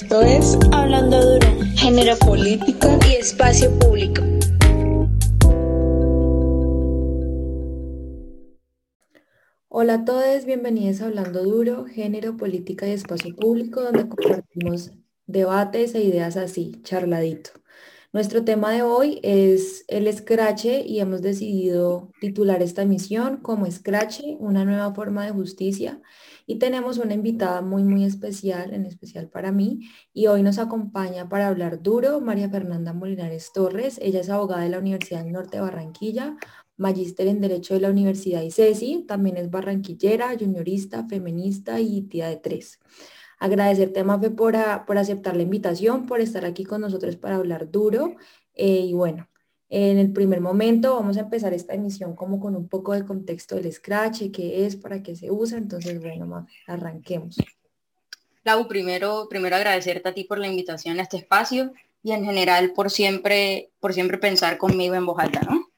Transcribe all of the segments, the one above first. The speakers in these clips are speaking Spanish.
Esto es Hablando Duro, Género Político y Espacio Público. Hola a todos, bienvenidos a Hablando Duro, Género, Política y Espacio Público, donde compartimos debates e ideas así, charladito. Nuestro tema de hoy es el escrache y hemos decidido titular esta emisión como Escrache, una nueva forma de justicia. Y tenemos una invitada muy, muy especial, en especial para mí, y hoy nos acompaña para hablar duro María Fernanda Molinares Torres. Ella es abogada de la Universidad Norte de Barranquilla, magíster en Derecho de la Universidad ICESI, también es barranquillera, juniorista, feminista y tía de tres. Agradecerte, Mafe, por, por aceptar la invitación, por estar aquí con nosotros para hablar duro. Eh, y bueno, en el primer momento vamos a empezar esta emisión como con un poco de contexto del Scratch, qué es, para qué se usa. Entonces, bueno, arranquemos. Lau, primero, primero agradecerte a ti por la invitación a este espacio y en general por siempre, por siempre pensar conmigo en voz alta, ¿no?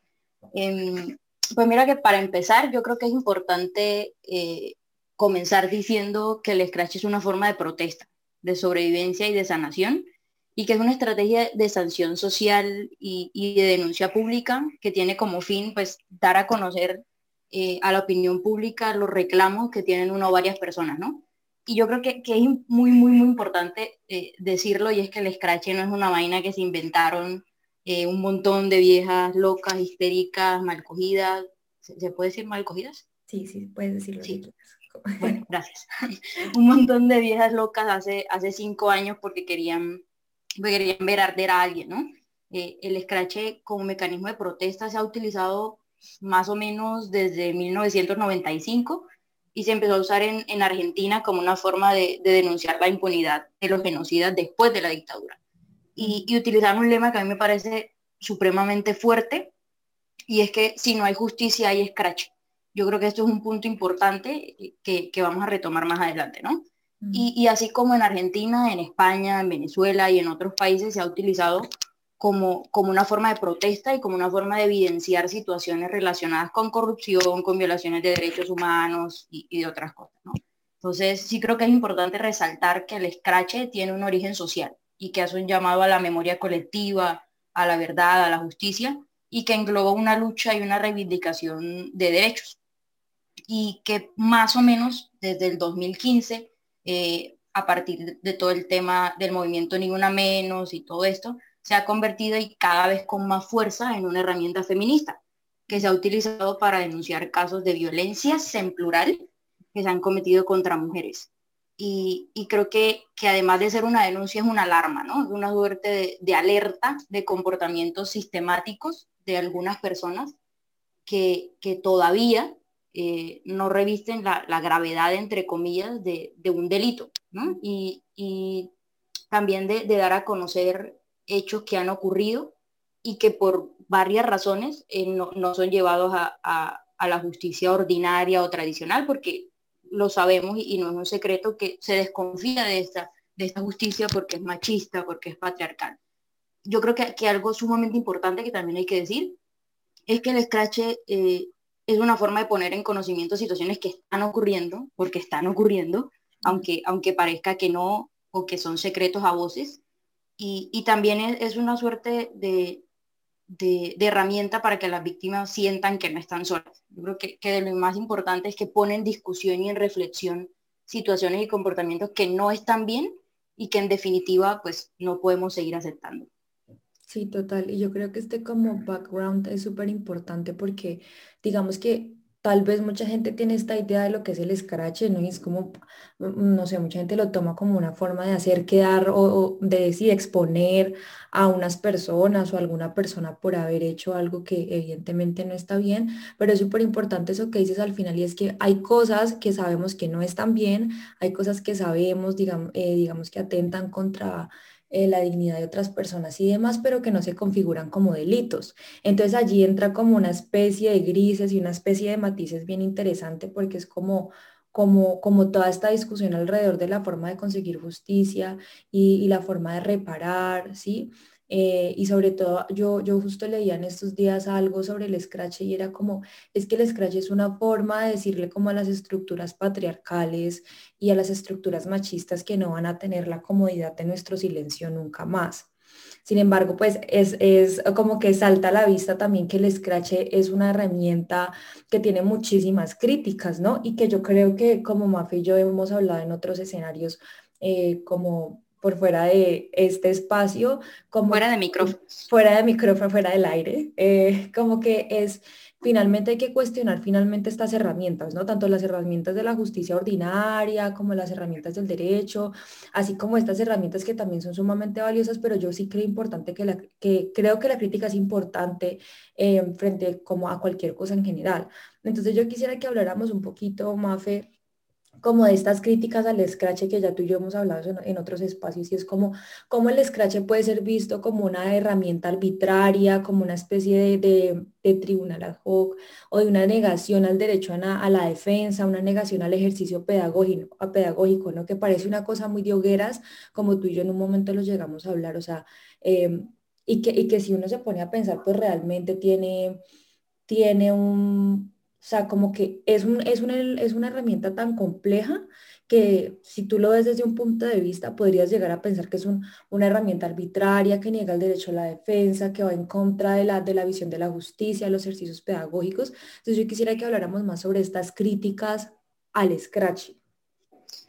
Em, pues mira que para empezar yo creo que es importante eh, comenzar diciendo que el Scratch es una forma de protesta, de sobrevivencia y de sanación, y que es una estrategia de sanción social y, de denuncia pública que tiene como fin pues dar a conocer eh, a la opinión pública los reclamos que tienen una o varias personas, ¿no? Y yo creo que, es muy, muy, muy importante eh, decirlo, y es que el Scratch no es una vaina que se inventaron eh, un montón de viejas locas, histéricas, mal cogidas. ¿Se, puede decir mal cogidas? Sí, sí, puedes decirlo. Sí. Bueno, gracias. un montón de viejas locas hace, hace cinco años porque querían, querían ver arder a alguien, ¿no? Eh, el escrache como mecanismo de protesta se ha utilizado más o menos desde 1995 y se empezó a usar en, en Argentina como una forma de, de, denunciar la impunidad de los genocidas después de la dictadura. Y, y utilizar un lema que a mí me parece supremamente fuerte y es que si no hay justicia hay escrache. Yo creo que esto es un punto importante que, vamos a retomar más adelante, ¿no? Y, así como en Argentina, en España, en Venezuela y en otros países se ha utilizado como, como una forma de protesta y como una forma de evidenciar situaciones relacionadas con corrupción, con violaciones de derechos humanos y, de otras cosas. Entonces, sí creo que es importante resaltar que el escrache tiene un origen social y que hace un llamado a la memoria colectiva, a la verdad, a la justicia, y que engloba una lucha y una reivindicación de derechos y que más o menos desde el 2015, eh, a partir de todo el tema del movimiento Ni Una Menos y todo esto, se ha convertido y cada vez con más fuerza en una herramienta feminista que se ha utilizado para denunciar casos de violencias en plural que se han cometido contra mujeres. Y, creo que, que, además de ser una denuncia es una alarma, ¿no? Una suerte de, de alerta de comportamientos sistemáticos de algunas personas que, que todavía eh, no revisten la, gravedad, entre comillas, de, un delito, ¿no? Y, también de, dar a conocer hechos que han ocurrido y que por varias razones eh, no, son llevados a, la justicia ordinaria o tradicional, porque lo sabemos y, no es un secreto que se desconfía de esta, justicia porque es machista, porque es patriarcal. Yo creo que, que algo sumamente importante que también hay que decir es que el escrache eh, es una forma de poner en conocimiento situaciones que están ocurriendo, porque están ocurriendo, aunque, aunque parezca que no o que son secretos a voces. Y, también es, una suerte de, de, herramienta para que las víctimas sientan que no están solas. Yo creo que, que de lo más importante es que ponen en discusión y en reflexión situaciones y comportamientos que no están bien y que en definitiva pues no podemos seguir aceptando. Sí, total. Y yo creo que este como background es súper importante porque digamos que tal vez mucha gente tiene esta idea de lo que es el escrache, ¿no? Y es como, mm, no sé, mucha gente lo toma como una forma de hacer quedar o, de decir, exponer a unas personas o a alguna persona por haber hecho algo que evidentemente no está bien, pero es súper importante eso que dices al final y es que hay cosas que sabemos que no están bien, hay cosas que sabemos, eh, digamos que atentan contra eh, la dignidad de otras personas y demás, pero que no se configuran como delitos. Entonces allí entra como una especie de grises y una especie de matices bien interesante porque es como, como, como toda esta discusión alrededor de la forma de conseguir justicia y, la forma de reparar, ¿sí? Eh, y sobre todo, yo, yo justo leía en estos días algo sobre el scratch y era como, es que el scratch es una forma de decirle como a las estructuras patriarcales y a las estructuras machistas que no van a tener la comodidad de nuestro silencio nunca más. Sin embargo, pues es, es, como que salta a la vista también que el Scratch es una herramienta que tiene muchísimas críticas, ¿no? Y que yo creo que como Mafe y yo hemos hablado en otros escenarios, eh, como por fuera de este espacio, como fuera de micrófono, fuera de micrófono, fuera del aire, eh, como que es finalmente hay que cuestionar finalmente estas herramientas, ¿no? Tanto las herramientas de la justicia ordinaria como las herramientas del derecho, así como estas herramientas que también son sumamente valiosas, pero yo sí creo importante que, la, que creo que la crítica es importante eh, frente como a cualquier cosa en general. Entonces yo quisiera que habláramos un poquito, Mafe, como de estas críticas al scratch que ya tú y yo hemos hablado en, otros espacios y es como cómo el scratch puede ser visto como una herramienta arbitraria, como una especie de, de, tribunal ad hoc o de una negación al derecho a, a, la defensa, una negación al ejercicio pedagógico, a pedagógico, ¿no? Que parece una cosa muy de hogueras, como tú y yo en un momento lo llegamos a hablar, o sea, em, y, que, y que si uno se pone a pensar, pues realmente tiene, tiene un o sea, como que es, un, es, una, es una herramienta tan compleja que si tú lo ves desde un punto de vista, podrías llegar a pensar que es una herramienta arbitraria, que niega el derecho a la defensa, que va en contra de la, de la visión de la justicia, los ejercicios pedagógicos. Entonces yo quisiera que habláramos más sobre estas críticas al scratch.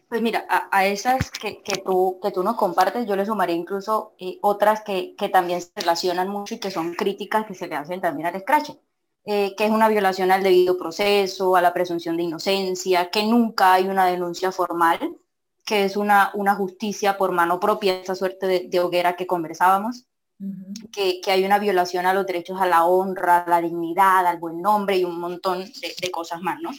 Pues mira, a, esas que, que, tú, que tú nos compartes, yo le sumaré incluso eh, otras que, que también se relacionan mucho y que son críticas que se le hacen también al scratch. Eh, que es una violación al debido proceso, a la presunción de inocencia, que nunca hay una denuncia formal, que es una, una justicia por mano propia, esa suerte de, hoguera que conversábamos, que, hay una violación a los derechos a la honra, a la dignidad, al buen nombre y un montón de, cosas más, ¿no?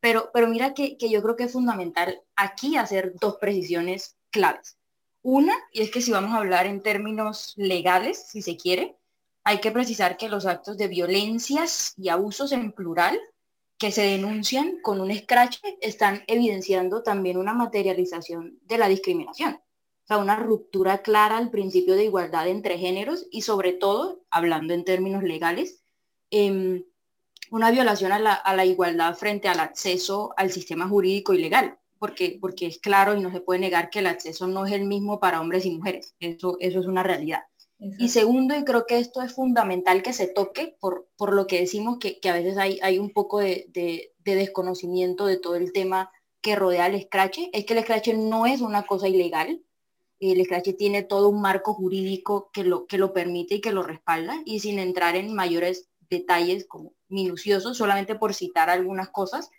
Pero, pero mira que, que yo creo que es fundamental aquí hacer dos precisiones claves. Una, y es que si vamos a hablar en términos legales, si se quiere, hay que precisar que los actos de violencias y abusos en plural que se denuncian con un escrache están evidenciando también una materialización de la discriminación. O sea, una ruptura clara al principio de igualdad entre géneros y sobre todo, hablando en términos legales, em, una violación a la, igualdad frente al acceso al sistema jurídico y legal, porque, porque es claro y no se puede negar que el acceso no es el mismo para hombres y mujeres. Eso, eso es una realidad. Y segundo, y creo que esto es fundamental que se toque por, por lo que decimos que, que a veces hay, hay un poco de, de, desconocimiento de todo el tema que rodea el scratch, es que el scratch no es una cosa ilegal. El scratch tiene todo un marco jurídico que lo, que lo permite y que lo respalda, y sin entrar en mayores detalles como minuciosos, solamente por citar algunas cosas,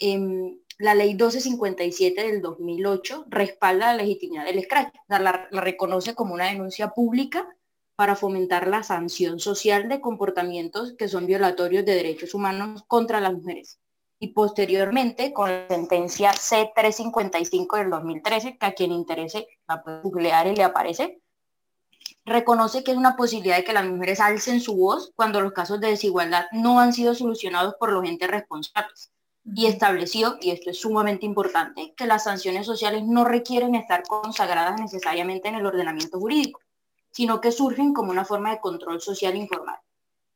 em, la ley 1257 del 2008 respalda la legitimidad del scratch, la, la reconoce como una denuncia pública para fomentar la sanción social de comportamientos que son violatorios de derechos humanos contra las mujeres. Y posteriormente, con la sentencia C355 del 2013, que a quien interese la puede googlear y le aparece, reconoce que es una posibilidad de que las mujeres alcen su voz cuando los casos de desigualdad no han sido solucionados por los entes responsables. Y estableció, y esto es sumamente importante, que las sanciones sociales no requieren estar consagradas necesariamente en el ordenamiento jurídico sino que surgen como una forma de control social informal.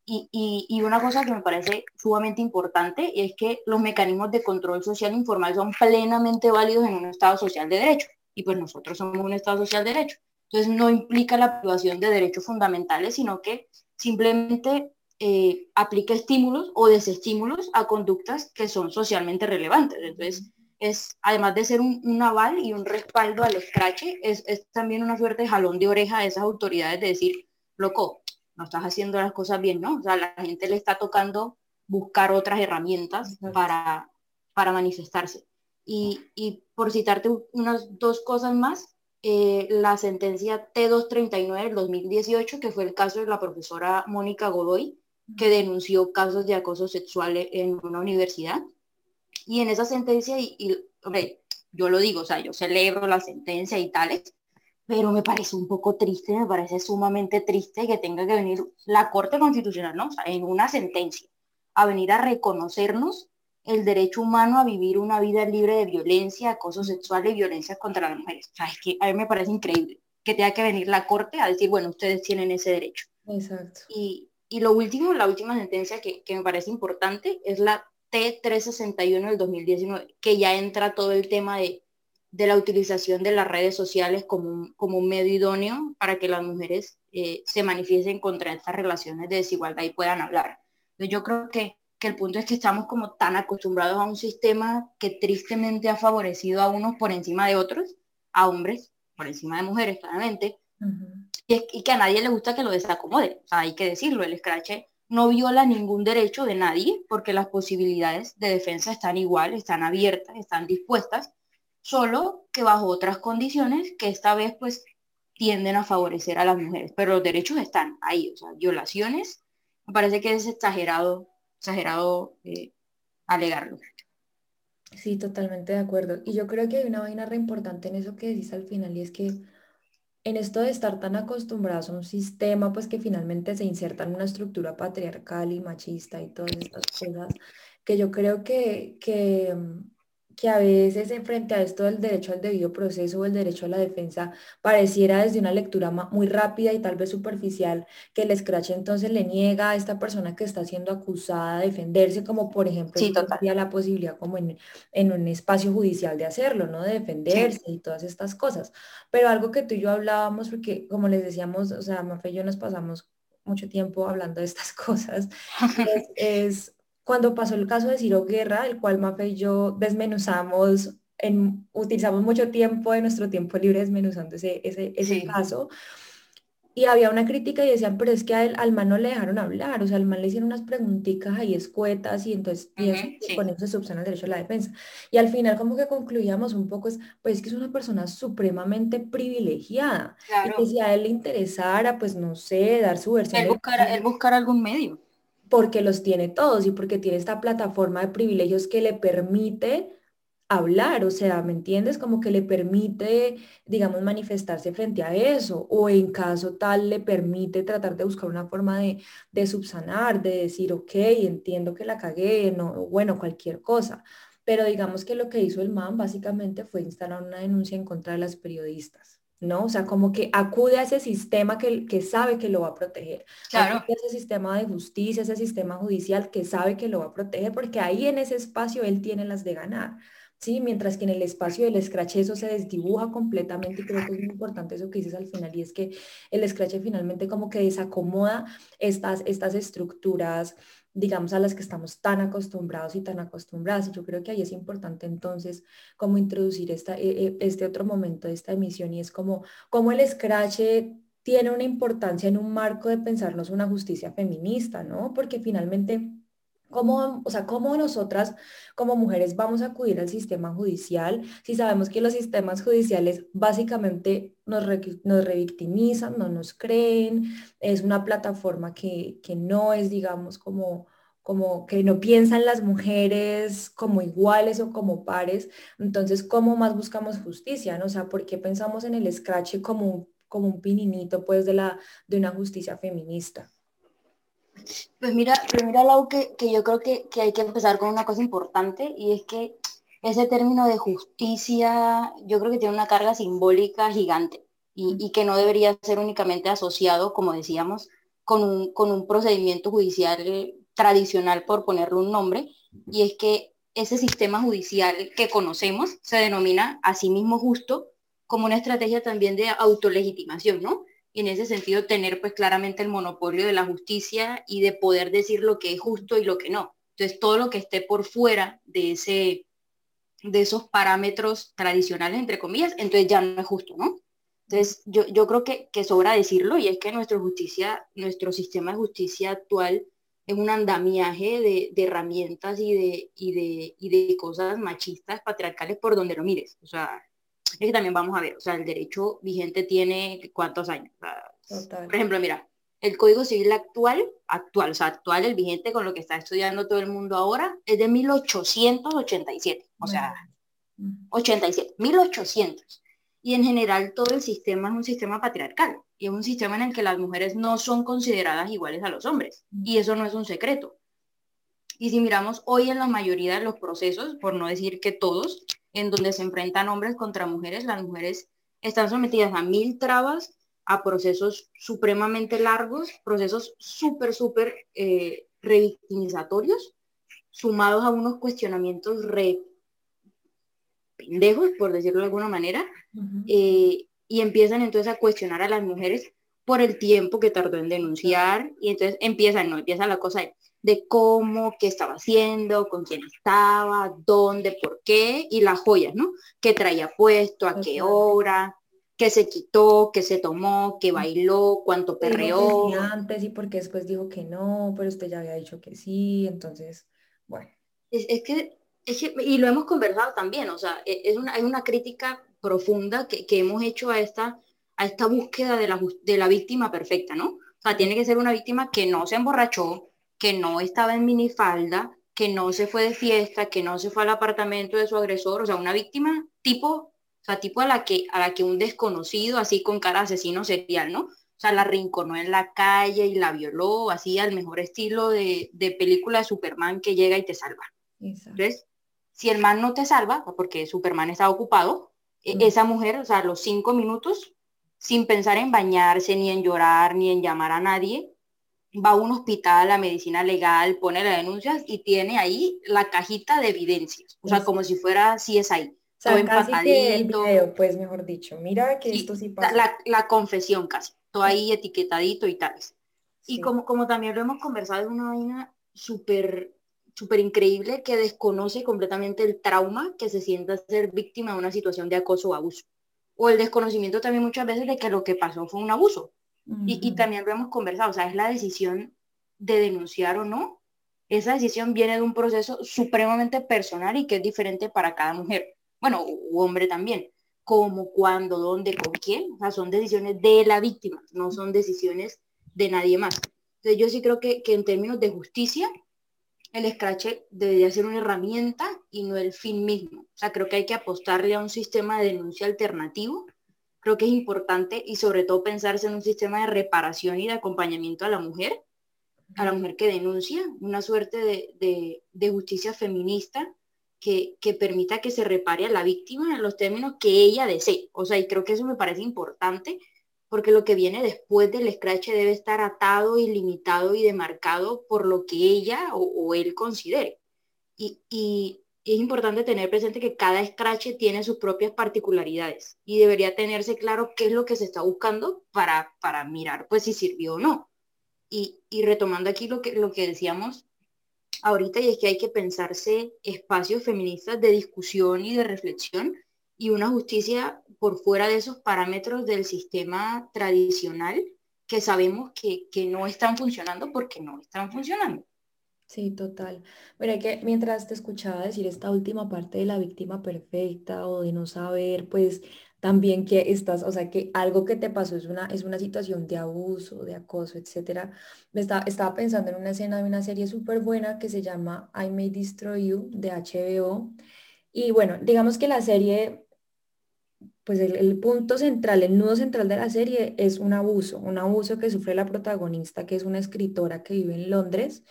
Y, y, una cosa que me parece sumamente importante es que los mecanismos de control social informal son plenamente válidos en un Estado social de derecho. Y pues nosotros somos un Estado social de derecho. Entonces no implica la privación de derechos fundamentales, sino que simplemente eh, aplica estímulos o desestímulos a conductas que son socialmente relevantes. Entonces, es, además de ser un, aval y un respaldo al escrache, es, también una suerte de jalón de oreja a esas autoridades de decir, loco, no estás haciendo las cosas bien, ¿no? O sea, a la gente le está tocando buscar otras herramientas para, para manifestarse. Y, por citarte unas dos cosas más, eh, la sentencia T239 del 2018, que fue el caso de la profesora Mónica Godoy, que denunció casos de acoso sexual en una universidad, y en esa sentencia, y, yo lo digo, o sea, yo celebro la sentencia y tales, pero me parece un poco triste, me parece sumamente triste que tenga que venir la Corte Constitucional, ¿no? O sea, en una sentencia, a venir a reconocernos el derecho humano a vivir una vida libre de violencia, acoso sexual y violencia contra las mujeres. O sea, es que a mí me parece increíble. que tenga que venir la corte a decir, bueno, ustedes tienen ese derecho. Exacto. Y, y lo último, la última sentencia que, que, me parece importante es la T361 del 2019, que ya entra todo el tema de, de la utilización de las redes sociales como un, como un medio idóneo para que las mujeres eh, se manifiesten contra estas relaciones de desigualdad y puedan hablar. Yo creo que, que el punto es que estamos como tan acostumbrados a un sistema que tristemente ha favorecido a unos por encima de otros, a hombres por encima de mujeres, claramente, y, que a nadie le gusta que lo desacomode. O sea, hay que decirlo, el escrache no viola ningún derecho de nadie porque las posibilidades de defensa están igual, están abiertas, están dispuestas, solo que bajo otras condiciones que esta vez pues tienden a favorecer a las mujeres, pero los derechos están ahí, o sea, violaciones, me parece que es exagerado, exagerado eh, alegarlo. Sí, totalmente de acuerdo. Y yo creo que hay una vaina re importante en eso que decís al final y es que en esto de estar tan acostumbrados a un sistema, pues que finalmente se inserta en una estructura patriarcal y machista y todas estas cosas, que yo creo que, que mm, que a veces en frente a esto del derecho al debido proceso o el derecho a la defensa pareciera desde una lectura muy rápida y tal vez superficial que el scratch entonces le niega a esta persona que está siendo acusada de defenderse, como por ejemplo sí, la posibilidad como en, en, un espacio judicial de hacerlo, ¿no? De defenderse y todas estas cosas. Pero algo que tú y yo hablábamos, porque como les decíamos, o sea, Mafe y yo nos pasamos mucho tiempo hablando de estas cosas, es cuando pasó el caso de Ciro Guerra, el cual Mafe y yo desmenuzamos, en, utilizamos mucho tiempo de nuestro tiempo libre desmenuzando ese, ese, caso, y había una crítica y decían, pero es que al man no le dejaron hablar, o sea, al man le hicieron unas preguntitas ahí escuetas y entonces con eso se subsana el derecho a la defensa. Y al final como que concluíamos un poco, es, pues es que es una persona supremamente privilegiada. Y que si a él le interesara, pues no sé, dar su versión. Él buscar, él buscar algún medio porque los tiene todos y porque tiene esta plataforma de privilegios que le permite hablar, o sea, ¿me entiendes? Como que le permite, digamos, manifestarse frente a eso, o en caso tal le permite tratar de buscar una forma de, de subsanar, de decir, ok, entiendo que la cagué, no, bueno, cualquier cosa. Pero digamos que lo que hizo el MAN básicamente fue instalar una denuncia en contra de las periodistas. ¿No? O sea, como que acude a ese sistema que, que sabe que lo va a proteger. Claro. Acude a ese sistema de justicia, ese sistema judicial que sabe que lo va a proteger, porque ahí en ese espacio él tiene las de ganar. ¿sí? Mientras que en el espacio del scratch eso se desdibuja completamente y creo que es muy importante eso que dices al final y es que el scratch finalmente como que desacomoda estas, estas estructuras digamos, a las que estamos tan acostumbrados y tan acostumbradas. Y yo creo que ahí es importante entonces como introducir esta, e, e, este otro momento de esta emisión y es como, como el scratch tiene una importancia en un marco de pensarnos una justicia feminista, ¿no? Porque finalmente ¿Cómo, o sea, ¿Cómo nosotras como mujeres vamos a acudir al sistema judicial si sabemos que los sistemas judiciales básicamente nos, nos revictimizan, no nos creen, es una plataforma que, que no es, digamos, como, como que no piensan las mujeres como iguales o como pares? Entonces, ¿cómo más buscamos justicia? ¿no? O sea, ¿por qué pensamos en el scratch como, como un pininito pues, de, la, de una justicia feminista? Pues mira, pues mira Lau, que, que yo creo que, que, hay que empezar con una cosa importante y es que ese término de justicia yo creo que tiene una carga simbólica gigante y, y que no debería ser únicamente asociado, como decíamos, con un, con un procedimiento judicial tradicional, por ponerle un nombre, y es que ese sistema judicial que conocemos se denomina a sí mismo justo como una estrategia también de autolegitimación, ¿no? Y en ese sentido tener pues claramente el monopolio de la justicia y de poder decir lo que es justo y lo que no. Entonces todo lo que esté por fuera de ese de esos parámetros tradicionales, entre comillas, entonces ya no es justo, ¿no? Entonces yo, yo creo que, que sobra decirlo y es que nuestra justicia, nuestro sistema de justicia actual es un andamiaje de, de herramientas y de, y, de, y de cosas machistas, patriarcales, por donde lo mires. O sea, es que también vamos a ver, o sea, el derecho vigente tiene cuántos años. por ejemplo, mira, el Código Civil actual, actual, o sea, actual, el vigente con lo que está estudiando todo el mundo ahora, es de 1887, o sea, 87, 1800. Y en general todo el sistema es un sistema patriarcal y es un sistema en el que las mujeres no son consideradas iguales a los hombres. Y eso no es un secreto. Y si miramos hoy en la mayoría de los procesos, por no decir que todos, en donde se enfrentan hombres contra mujeres, las mujeres están sometidas a mil trabas, a procesos supremamente largos, procesos súper, súper eh, revictimizatorios, sumados a unos cuestionamientos re pendejos, por decirlo de alguna manera, eh, y empiezan entonces a cuestionar a las mujeres por el tiempo que tardó en denunciar, y entonces empiezan, no, empieza la cosa de, de cómo, qué estaba haciendo, con quién estaba, dónde, por qué, y las joyas, ¿no? ¿Qué traía puesto, a qué hora, qué se quitó, qué se tomó, qué bailó, cuánto perreó. antes y porque después dijo que no, pero usted ya había dicho que sí, entonces, bueno. Es, que, es que, y lo hemos conversado también, o sea, e, es una, una crítica profunda que, que hemos hecho a esta a esta búsqueda de la, de la víctima perfecta, ¿no? O sea, tiene que ser una víctima que no se emborrachó, que no estaba en minifalda, que no se fue de fiesta, que no se fue al apartamento de su agresor, o sea, una víctima tipo, o sea, tipo a la que, a la que un desconocido, así con cara asesino serial, ¿no? O sea, la rinconó en la calle y la violó, así al mejor estilo de, de película de Superman que llega y te salva. Entonces, si el man no te salva, porque Superman está ocupado, e, esa mujer, o sea, a los cinco minutos sin pensar en bañarse, ni en llorar, ni en llamar a nadie, va a un hospital, a medicina legal, pone las denuncias y tiene ahí la cajita de evidencias, o sea, como si fuera si es ahí. O sea, casi que el video, pues mejor dicho, mira que esto sí pasa. La, la, confesión casi, todo ahí etiquetadito y tal. Y como, como también lo hemos conversado, es una vaina súper súper increíble que desconoce completamente el trauma que se sienta ser víctima de una situación de acoso o abuso o el desconocimiento también muchas veces de que lo que pasó fue un abuso. Y, también lo hemos conversado, o sea, es la decisión de denunciar o no. Esa decisión viene de un proceso supremamente personal y que es diferente para cada mujer, bueno, u hombre también, como cuándo, dónde, con quién, o sea, son decisiones de la víctima, no son decisiones de nadie más. Entonces yo sí creo que, que en términos de justicia, el scratch debería ser una herramienta y no el fin mismo. O sea, creo que hay que apostarle a un sistema de denuncia alternativo. Creo que es importante y sobre todo pensarse en un sistema de reparación y de acompañamiento a la mujer, a la mujer que denuncia, una suerte de, justicia feminista que, que, permita que se repare a la víctima en los términos que ella desee. O sea, y creo que eso me parece importante porque lo que viene después del scratch debe estar atado y limitado y demarcado por lo que ella o, él considere. Y, es importante tener presente que cada scratch tiene sus propias particularidades y debería tenerse claro qué es lo que se está buscando para, para mirar pues si sirvió o no. Y, retomando aquí lo que, lo que decíamos ahorita, y es que hay que pensarse espacios feministas de discusión y de reflexión y una justicia por fuera de esos parámetros del sistema tradicional que sabemos que, no están funcionando porque no están funcionando. Sí, total. Mira que mientras te escuchaba decir esta última parte de la víctima perfecta o de no saber, pues también que estás, o sea, que algo que te pasó es una, es una situación de abuso, de acoso, etcétera. Me estaba, estaba pensando en una escena de una serie súper buena que se llama I May Destroy You de HBO. Y bueno, digamos que la serie pues el, punto central, el nudo central de la serie es un abuso, un abuso que sufre la protagonista, que es una escritora que vive en Londres,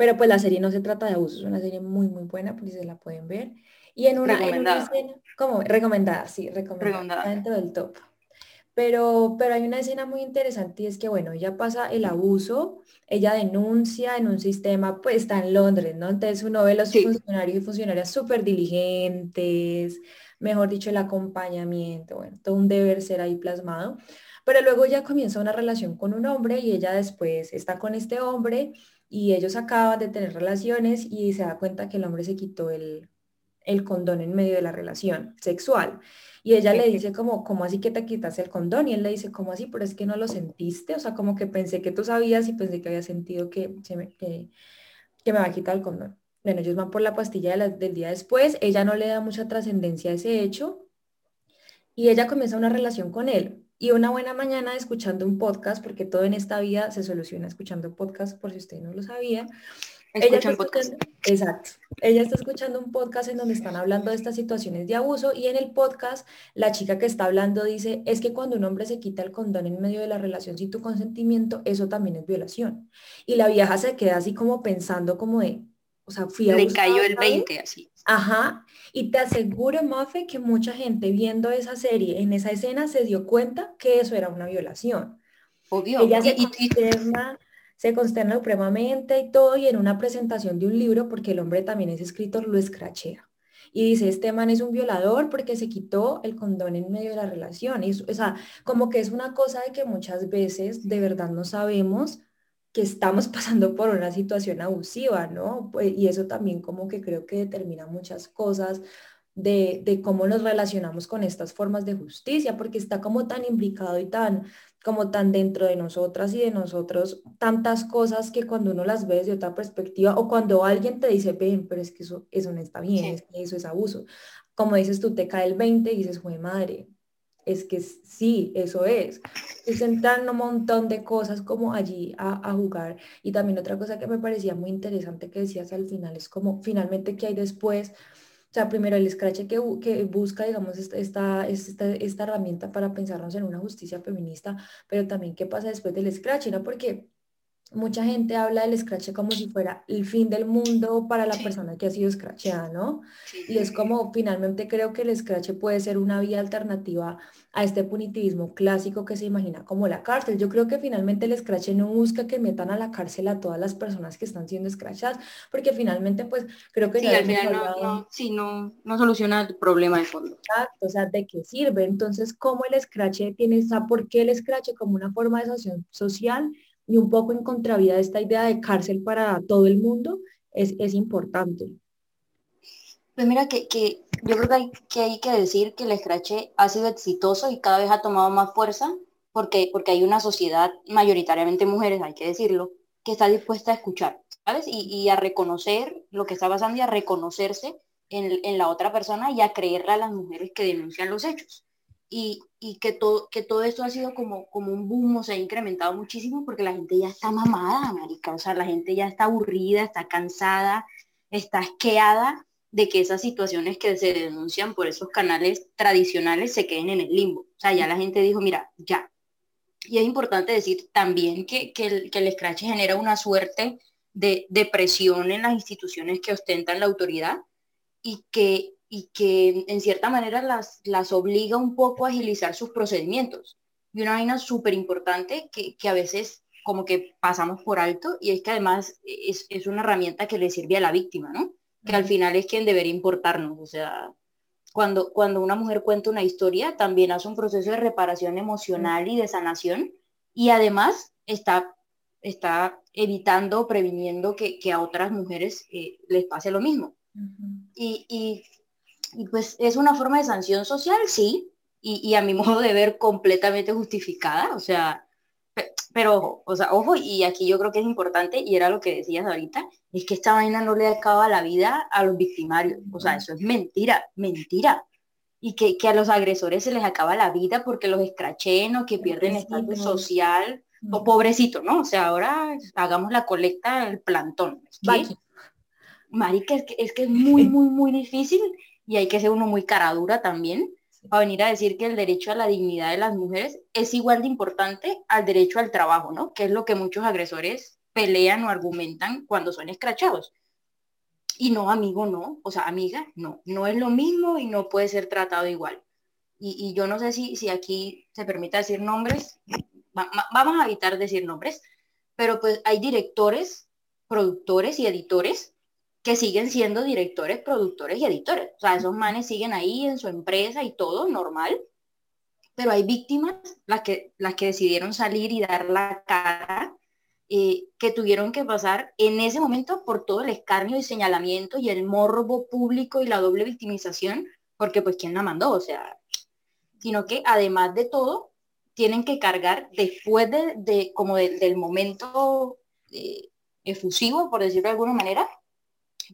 pero pues la serie no se trata de abuso, es una serie muy, muy buena, pues se la pueden ver. Y en una, recomendada. como recomendada, sí, recomendada, dentro del top. Pero, pero hay una escena muy interesante y es que, bueno, ella pasa el abuso, ella denuncia en un sistema, pues está en Londres, ¿no? Entonces uno ve los funcionarios y funcionarias súper diligentes, mejor dicho, el acompañamiento, bueno, todo un deber ser ahí plasmado. Pero luego ya comienza una relación con un hombre y ella después está con este hombre y ellos acaban de tener relaciones y se da cuenta que el hombre se quitó el, el condón en medio de la relación sexual. Y ella le dice como, ¿cómo así que te quitas el condón? Y él le dice, ¿cómo así? Pero es que no lo sentiste. O sea, como que pensé que tú sabías y pensé que había sentido que, se me, que, que me va a quitar el condón. Bueno, ellos van por la pastilla del día después, ella no le da mucha trascendencia a ese hecho y ella comienza una relación con él. Y una buena mañana escuchando un podcast, porque todo en esta vida se soluciona escuchando podcast, por si usted no lo sabía. Ella está. Exacto. Ella está escuchando un podcast en donde están hablando de estas situaciones de abuso y en el podcast la chica que está hablando dice, es que cuando un hombre se quita el condón en medio de la relación sin tu consentimiento, eso también es violación. Y la vieja se queda así como pensando como de, o sea, fui a Le cayó el 20 así. Ajá, y te aseguro, Mafe, que mucha gente viendo esa serie, en esa escena, se dio cuenta que eso era una violación. Obvio. Ella se, consterna, se consterna supremamente y todo, y en una presentación de un libro, porque el hombre también es escritor, lo escrachea. Y dice, este man es un violador porque se quitó el condón en medio de la relación. Y, o sea, como que es una cosa de que muchas veces de verdad no sabemos que estamos pasando por una situación abusiva, ¿no? Pues, y eso también como que creo que determina muchas cosas de, de, cómo nos relacionamos con estas formas de justicia, porque está como tan implicado y tan como tan dentro de nosotras y de nosotros tantas cosas que cuando uno las ve desde otra perspectiva o cuando alguien te dice, ven, pero es que eso, eso no está bien, es que eso es abuso. Como dices tú, te cae el 20 y dices, joder madre, es que sí, eso es. Se entran un montón de cosas como allí a, a, jugar. Y también otra cosa que me parecía muy interesante que decías al final es como finalmente qué hay después o sea, primero el Scratch que, que busca, digamos, esta, esta, esta, herramienta para pensarnos en una justicia feminista, pero también qué pasa después del Scratch, ¿no? Porque mucha gente habla del scratch como si fuera el fin del mundo para la persona que ha sido scratcheada, ¿no? Y es como finalmente creo que el scratch puede ser una vía alternativa a este punitivismo clásico que se imagina como la cárcel. Yo creo que finalmente el scratch no busca que metan a la cárcel a todas las personas que están siendo scratchadas, porque finalmente pues creo que... Sí, al final no, no, sí, no, no soluciona el problema de fondo. Exacto, o sea, ¿de qué sirve? Entonces, ¿cómo el scratch tiene esa, por qué el scratch como una forma de social y un poco en contravía de esta idea de cárcel para todo el mundo, es, es importante. Pues mira que, que yo creo que hay, que hay, que decir que el escrache ha sido exitoso y cada vez ha tomado más fuerza porque, porque hay una sociedad, mayoritariamente mujeres, hay que decirlo, que está dispuesta a escuchar, ¿sabes? Y, y a reconocer lo que está pasando y a reconocerse en, en, la otra persona y a creerle a las mujeres que denuncian los hechos y, y, que, todo, que todo esto ha sido como, como un boom, o sea, ha incrementado muchísimo porque la gente ya está mamada, marica, o sea, la gente ya está aburrida, está cansada, está asqueada de que esas situaciones que se denuncian por esos canales tradicionales se queden en el limbo. O sea, ya la gente dijo, mira, ya. Y es importante decir también que, que, el, que el scratch genera una suerte de, de presión en las instituciones que ostentan la autoridad y que y que en cierta manera las, las obliga un poco a agilizar sus procedimientos. Y una vaina súper importante que, que, a veces como que pasamos por alto y es que además es, es, una herramienta que le sirve a la víctima, ¿no? Que al final es quien debería importarnos. O sea, cuando, cuando una mujer cuenta una historia, también hace un proceso de reparación emocional y de sanación y además está, está evitando, previniendo que, que a otras mujeres eh, les pase lo mismo. Uh -huh. y, y y pues es una forma de sanción social, sí, y, y, a mi modo de ver completamente justificada, o sea, pero ojo, o sea, ojo, y aquí yo creo que es importante, y era lo que decías ahorita, es que esta vaina no le acaba la vida a los victimarios, o sea, eso es mentira, mentira. Y que, que a los agresores se les acaba la vida porque los escrachen o que pierden estatus social, o pobrecito, ¿no? O sea, ahora hagamos la colecta del plantón. Que, marica, es que, es que es muy, muy, muy difícil y hay que ser uno muy cara dura también para venir a decir que el derecho a la dignidad de las mujeres es igual de importante al derecho al trabajo, ¿no? Que es lo que muchos agresores pelean o argumentan cuando son escrachados. Y no, amigo, no. O sea, amiga, no. No es lo mismo y no puede ser tratado igual. Y, y yo no sé si, si aquí se permite decir nombres. Va, vamos a evitar decir nombres. Pero pues hay directores, productores y editores que siguen siendo directores, productores y editores. O sea, esos manes siguen ahí en su empresa y todo normal, pero hay víctimas, las que, las que decidieron salir y dar la cara, eh, que tuvieron que pasar en ese momento por todo el escarnio y señalamiento y el morbo público y la doble victimización, porque pues quién la mandó, o sea, sino que además de todo, tienen que cargar después de, de como de, del momento eh, efusivo, por decirlo de alguna manera,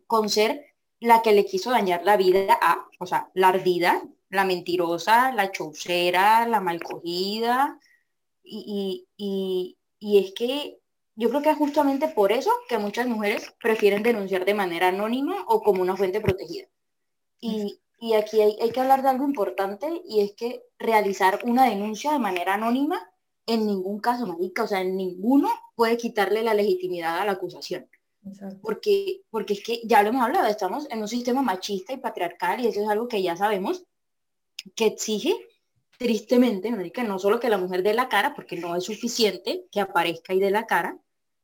con ser la que le quiso dañar la vida a, o sea, la ardida, la mentirosa, la chaucera, la malcogida. Y, y, y, es que yo creo que es justamente por eso que muchas mujeres prefieren denunciar de manera anónima o como una fuente protegida. Y, y aquí hay, hay, que hablar de algo importante y es que realizar una denuncia de manera anónima en ningún caso, marica, o sea, en ninguno puede quitarle la legitimidad a la acusación. Porque, porque es que ya lo hemos hablado, estamos en un sistema machista y patriarcal y eso es algo que ya sabemos que exige tristemente, no solo que la mujer dé la cara, porque no es suficiente que aparezca y dé la cara,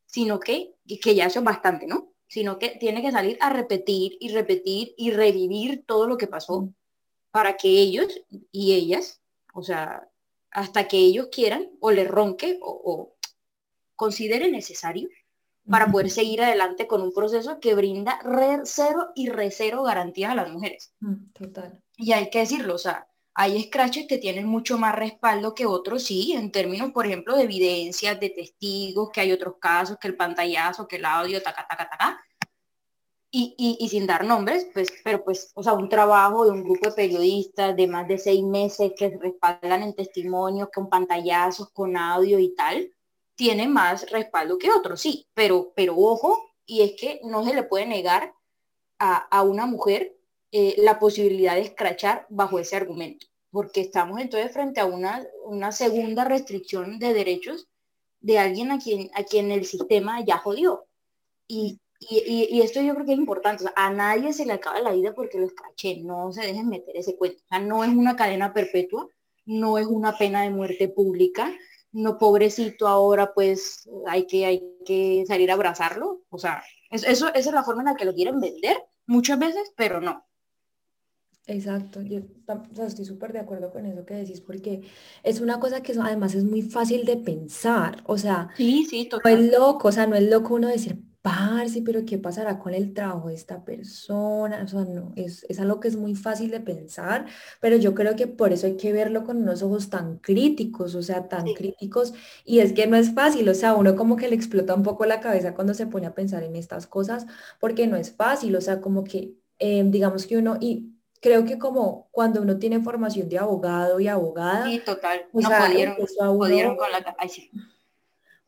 sino que, que ya eso es bastante, ¿no? Sino que tiene que salir a repetir y repetir y revivir todo lo que pasó mm. para que ellos y ellas, o sea, hasta que ellos quieran o les ronque o, o consideren necesario para poder seguir adelante con un proceso que brinda re cero y re cero garantías a las mujeres. Mm, total. Y hay que decirlo, o sea, hay scratches que tienen mucho más respaldo que otros, sí, en términos, por ejemplo, de evidencias, de testigos, que hay otros casos, que el pantallazo, que el audio, taca, taca, taca. Y, y, y, sin dar nombres, pues, pero pues, o sea, un trabajo de un grupo de periodistas de más de seis meses que respaldan en testimonios, con pantallazos, con audio y tal, tiene más respaldo que otros, sí, pero, pero ojo, y es que no se le puede negar a, a una mujer eh, la posibilidad de escrachar bajo ese argumento, porque estamos entonces frente a una, una segunda restricción de derechos de alguien a quien, a quien el sistema ya jodió. Y, y, esto yo creo que es importante, a nadie se le acaba la vida porque lo escraché, no se dejen meter ese cuento, o sea, no es una cadena perpetua, no es una pena de muerte pública, no pobrecito ahora pues hay que, hay que salir a abrazarlo, o sea, eso, eso, esa es la forma en la que lo quieren vender muchas veces, pero no. Exacto, yo estoy súper de acuerdo con eso que decís, porque es una cosa que además es muy fácil de pensar, o sea, sí, sí, no es loco, o sea, no es loco uno decir, parce, pero ¿qué pasará con el trabajo de esta persona? O sea, no, es, es algo que es muy fácil de pensar, pero yo creo que por eso hay que verlo con unos ojos tan críticos, o sea, tan críticos, y es que no es fácil, o sea, uno como que le explota un poco la cabeza cuando se pone a pensar en estas cosas, porque no es fácil, o sea, como que, eh, digamos que uno, y creo que como cuando uno tiene formación de abogado y abogada. Sí, total. No pudieron, con la...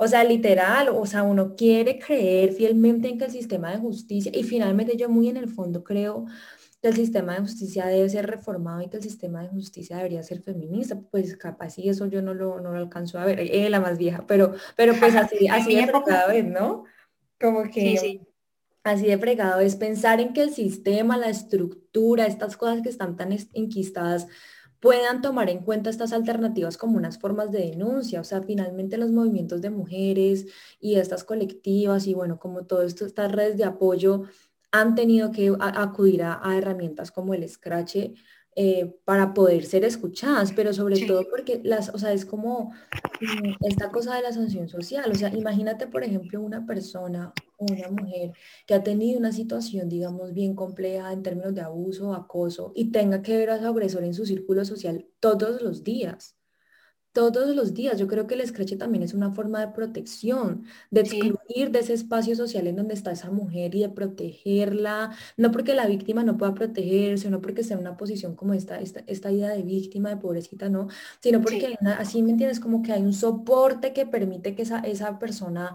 O sea, literal, o sea, uno quiere creer fielmente en que el sistema de justicia, y finalmente yo muy en el fondo creo que el sistema de justicia debe ser reformado y que el sistema de justicia debería ser feminista, pues capaz y eso yo no lo, no lo alcanzo a ver, es la más vieja, pero, pero pues así, así de cada vez, ¿no? Como que... Sí, sí así de fregado es pensar en que el sistema, la estructura, estas cosas que están tan enquistadas, puedan tomar en cuenta estas alternativas como unas formas de denuncia. O sea, finalmente los movimientos de mujeres y estas colectivas y bueno, como todo esto, estas redes de apoyo han tenido que acudir a, herramientas como el Scratch eh, para poder ser escuchadas, pero sobre todo porque las, o sea, es como esta cosa de la sanción social. O sea, imagínate, por ejemplo, una persona una mujer que ha tenido una situación, digamos, bien compleja en términos de abuso o acoso y tenga que ver a su agresor en su círculo social todos los días. Todos los días. Yo creo que el escrache también es una forma de protección, de excluir de ese espacio social en donde está esa mujer y de protegerla, no porque la víctima no pueda protegerse, no porque sea una posición como esta, esta, esta idea de víctima, de pobrecita, no, sino porque así me entiendes, como que hay un soporte que permite que esa, esa persona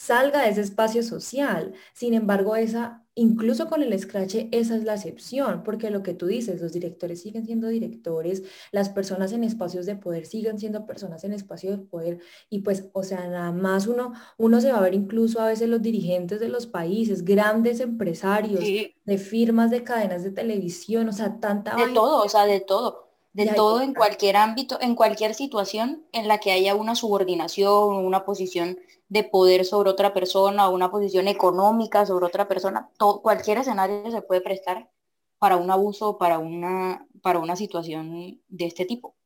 salga de ese espacio social. Sin embargo, esa, incluso con el scratch, esa es la excepción, porque lo que tú dices, los directores siguen siendo directores, las personas en espacios de poder siguen siendo personas en espacios de poder, y pues, o sea, nada más uno, uno se va a ver incluso a veces los dirigentes de los países, grandes empresarios, de firmas de cadenas de televisión, o sea, tanta... De todo, o sea, de todo de todo en cualquier ámbito, en cualquier situación en la que haya una subordinación, una posición de poder sobre otra persona o una posición económica sobre otra persona, todo, cualquier escenario se puede prestar para un abuso, para una, para una situación de este tipo.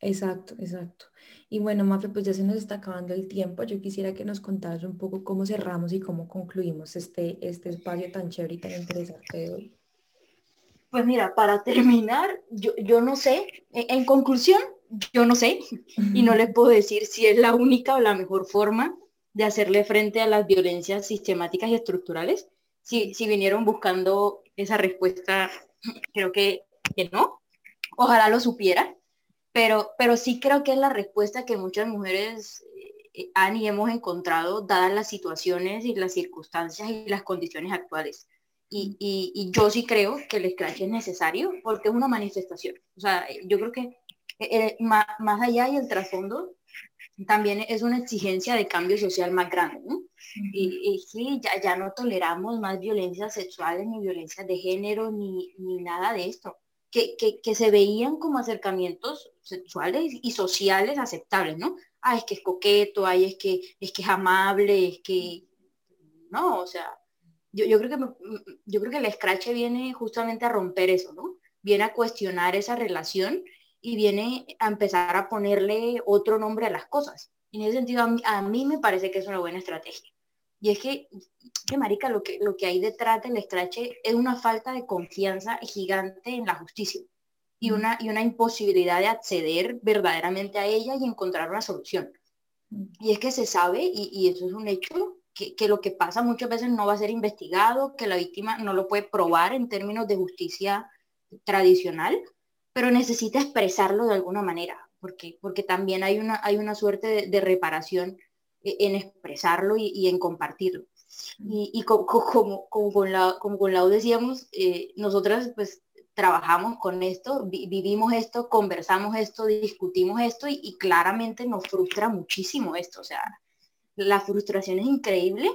Exacto, exacto. Y bueno, Mafe, pues ya se nos está acabando el tiempo. Yo quisiera que nos contaras un poco cómo cerramos y cómo concluimos este, este espacio tan chévere y tan interesante de hoy. Pues mira, para terminar, yo, yo no sé, en, conclusión, yo no sé y no les puedo decir si es la única o la mejor forma de hacerle frente a las violencias sistemáticas y estructurales. Si, si vinieron buscando esa respuesta, creo que, que no. Ojalá lo supiera, pero, pero sí creo que es la respuesta que muchas mujeres eh, han y hemos encontrado dadas las situaciones y las circunstancias y las condiciones actuales. Y, yo sí creo que el scratch es necesario porque es una manifestación. O sea, yo creo que eh, más, más allá y el trasfondo también es una exigencia de cambio social más grande, ¿no? Y, sí, ya, ya no toleramos más violencias sexuales, ni violencias de género, ni, ni nada de esto, que, que, que, se veían como acercamientos sexuales y sociales aceptables, ¿no? Ah, es que es coqueto, ay, es que es, que es amable, es que... No, o sea, yo, yo, creo que, yo creo que el escrache viene justamente a romper eso, ¿no? Viene a cuestionar esa relación y viene a empezar a ponerle otro nombre a las cosas. En ese sentido, a mí, me parece que es una buena estrategia. Y es que, que marica, lo que, lo que hay detrás del escrache es una falta de confianza gigante en la justicia y una, y una imposibilidad de acceder verdaderamente a ella y encontrar una solución. Y es que se sabe, y, y eso es un hecho, que, que, lo que pasa muchas veces no va a ser investigado, que la víctima no lo puede probar en términos de justicia tradicional, pero necesita expresarlo de alguna manera, porque, porque también hay una, hay una suerte de, reparación e, en expresarlo y, en compartirlo. Y, como, como, con la, como con Lau decíamos, eh, nosotras pues trabajamos con esto, vivimos esto, conversamos esto, discutimos esto y, y, claramente nos frustra muchísimo esto. O sea, la frustración es increíble,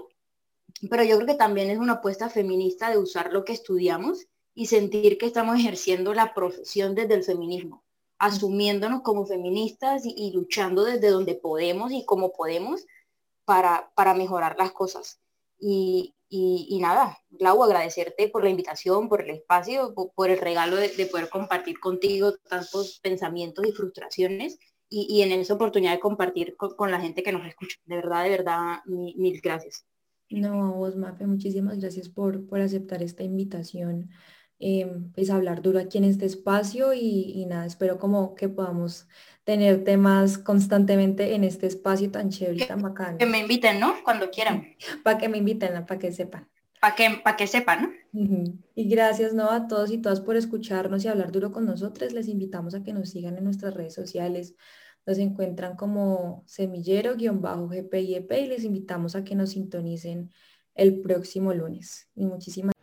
pero yo creo que también es una apuesta feminista de usar lo que estudiamos y sentir que estamos ejerciendo la profesión desde el feminismo, asumiéndonos como feministas y, luchando desde donde podemos y como podemos para, para mejorar las cosas. Y, y, nada, Lau, agradecerte por la invitación, por el espacio, por, el regalo de, poder compartir contigo tantos pensamientos y frustraciones y, en esa oportunidad de compartir con, la gente que nos escucha. De verdad, de verdad, mil gracias. No, vos, Mafe, muchísimas gracias por, por aceptar esta invitación. Em, pues hablar duro aquí en este espacio y, nada, espero como que podamos tener temas constantemente en este espacio tan chévere y tan bacano. Que me inviten, ¿no? Cuando quieran. para que me inviten, para que sepan. Para que, para que sepan, ¿no? Y gracias, ¿no? A todos y todas por escucharnos y hablar duro con nosotros. Les invitamos a que nos sigan en nuestras redes sociales. Nos encuentran como semillero-gpiep y les invitamos a que nos sintonicen el próximo lunes. Y muchísimas